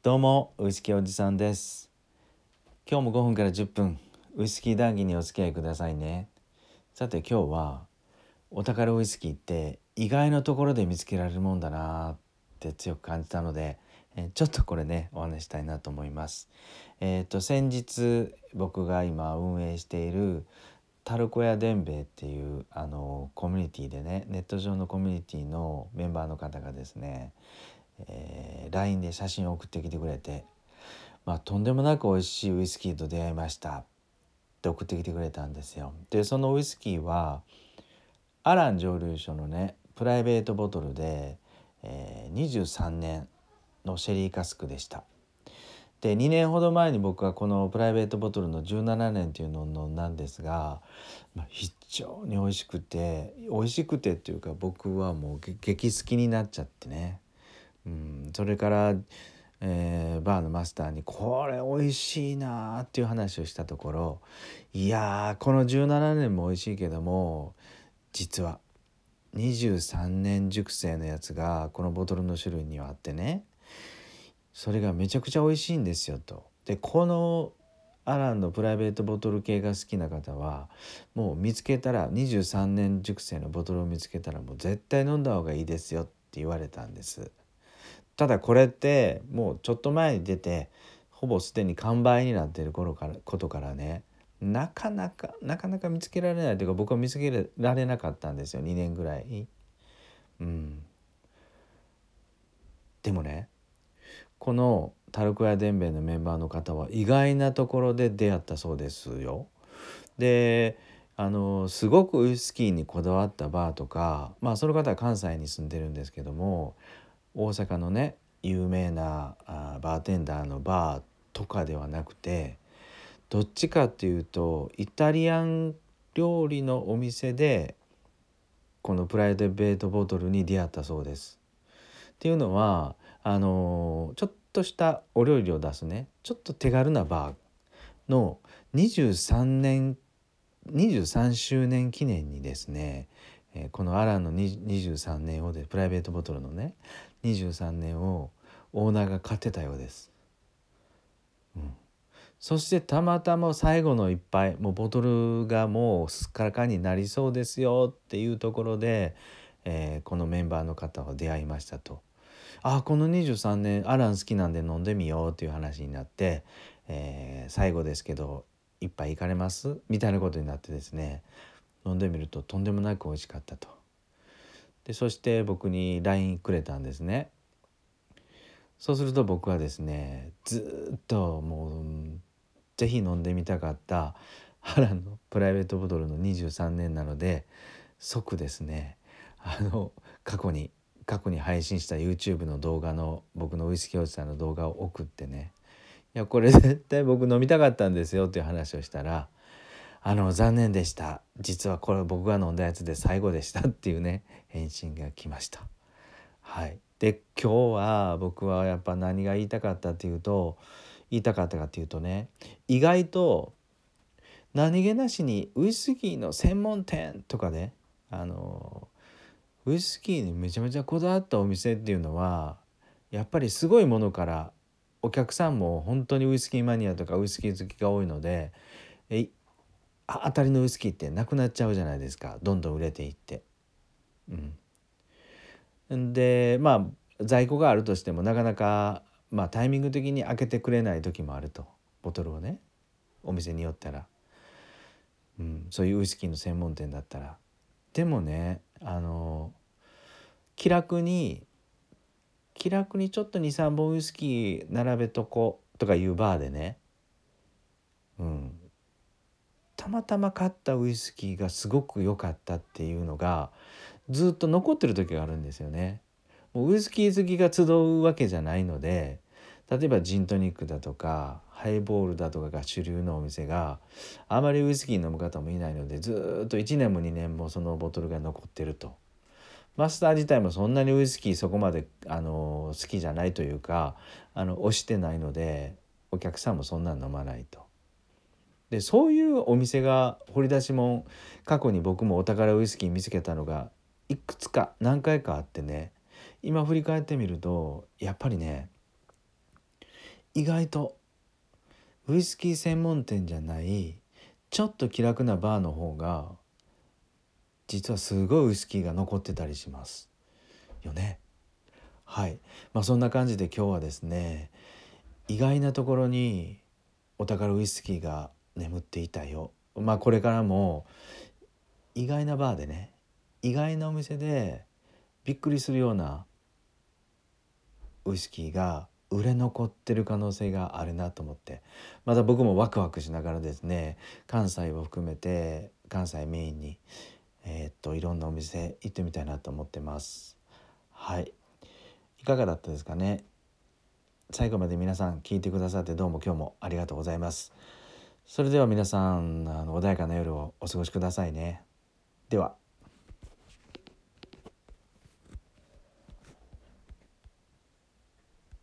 どうもウイスキーおじさんです。今日も5分から10分ウイスキー談義にお付き合いくださいね。さて今日はお宝ウイスキーって意外なところで見つけられるもんだなって強く感じたので、ちょっとこれねお話したいなと思います。えっ、と先日僕が今運営しているタルコヤ伝兵衛っていうあのコミュニティでねネット上のコミュニティのメンバーの方がですねえー、LINE で写真を送ってきてくれて、まあ、とんでもなく美味しいウイスキーと出会いましたって送ってきてくれたんですよ。でそのウイスキーはアラン蒸留所のねプライベートボトルで、えー、23年のシェリーカスクでした。で2年ほど前に僕はこのプライベートボトルの17年っていうのを飲んだんですが、まあ、非常に美味しくて美味しくてっていうか僕はもう激好きになっちゃってねうん、それから、えー、バーのマスターに「これ美味しいな」っていう話をしたところいやこの17年も美味しいけども実は23年熟成のやつがこのボトルの種類にはあってねそれがめちゃくちゃ美味しいんですよと。でこのアランのプライベートボトル系が好きな方はもう見つけたら23年熟成のボトルを見つけたらもう絶対飲んだ方がいいですよって言われたんです。ただこれってもうちょっと前に出てほぼすでに完売になっている頃からことからねなかなかなかなか見つけられないというか僕は見つけられなかったんですよ2年ぐらい。うん、でもねこのタルコヤ伝兵衛のメンバーの方は意外なところで出会ったそうですよ。であのすごくウイスキーにこだわったバーとかまあその方は関西に住んでるんですけども大阪のね有名なあバーテンダーのバーとかではなくてどっちかっていうとイタリアン料理のお店でこのプライベートボトルに出会ったそうです。っていうのはあのちょっとしたお料理を出すねちょっと手軽なバーの23年23周年記念にですねえこのアランの23年をでプライベートボトルのね23年をオーナーが買ってたようです。うん、そしてたまたま最後の一杯もうボトルがもうすっからかになりそうですよっていうところで、えー、このメンバーの方は出会いましたと。あこの23年アラン好きなんで飲んでみようっていう話になって、えー、最後ですけど一杯行かれます？みたいなことになってですね飲んでみるととんでもなく美味しかったと。でそして僕に LINE くれたんですね。そうすると僕はですねずっともう是非飲んでみたかったランのプライベートボトルの23年なので即ですねあの過去に過去に配信した YouTube の動画の僕のウイスキーおじさんの動画を送ってねいやこれ絶対僕飲みたかったんですよっていう話をしたらあの残念でした。実はこれ僕が飲んだやつで最後でしたっていうね返信が来ました。はい。で今日は僕はやっぱ何が言いたかったっていうと言いたかったかっていうとね意外と何気なしにウイスキーの専門店とかねあのウイスキーにめちゃめちゃこだわったお店っていうのはやっぱりすごいものからお客さんも本当にウイスキーマニアとかウイスキー好きが多いので当たりのウイスキーってなくなっちゃうじゃないですか。どんどん売れていって。うん、でまあ在庫があるとしてもなかなか、まあ、タイミング的に開けてくれない時もあると。ボトルをね。お店によったら、うん、そういうウイスキーの専門店だったら。でもねあの気楽に気楽にちょっと23本ウイスキー並べとことかいうバーでね、うん、たまたま買ったウイスキーがすごく良かったっていうのがずっと残ってる時があるんですよね。もうウイスキー好きが集うわけじゃないので例えばジントニックだとかハイボールだとかが主流のお店があまりウイスキー飲む方もいないのでずっと1年も2年もそのボトルが残ってると。マスター自体もそんなにウイスキーそこまであの好きじゃないというかあの推してないのでお客さんもそんなん飲まないと。でそういうお店が掘り出しも過去に僕もお宝ウイスキー見つけたのがいくつか何回かあってね今振り返ってみるとやっぱりね意外とウイスキー専門店じゃないちょっと気楽なバーの方が実はすごいウイスキーが残ってたりしますよね。はいまあそんな感じで今日はですね意外なところにお宝ウイスキーが眠っていたよ。まあこれからも意外なバーでね意外なお店でびっくりするようなウイスキーが売れ残ってる可能性があるなと思って。また僕もワクワクしながらですね関西を含めて関西メインにえー、っといろんなお店行ってみたいなと思ってます。はい。いかがだったですかね？最後まで皆さん聞いてくださってどうも今日もありがとうございます。それでは皆さんあの穏やかな夜をお過ごしくださいね。では。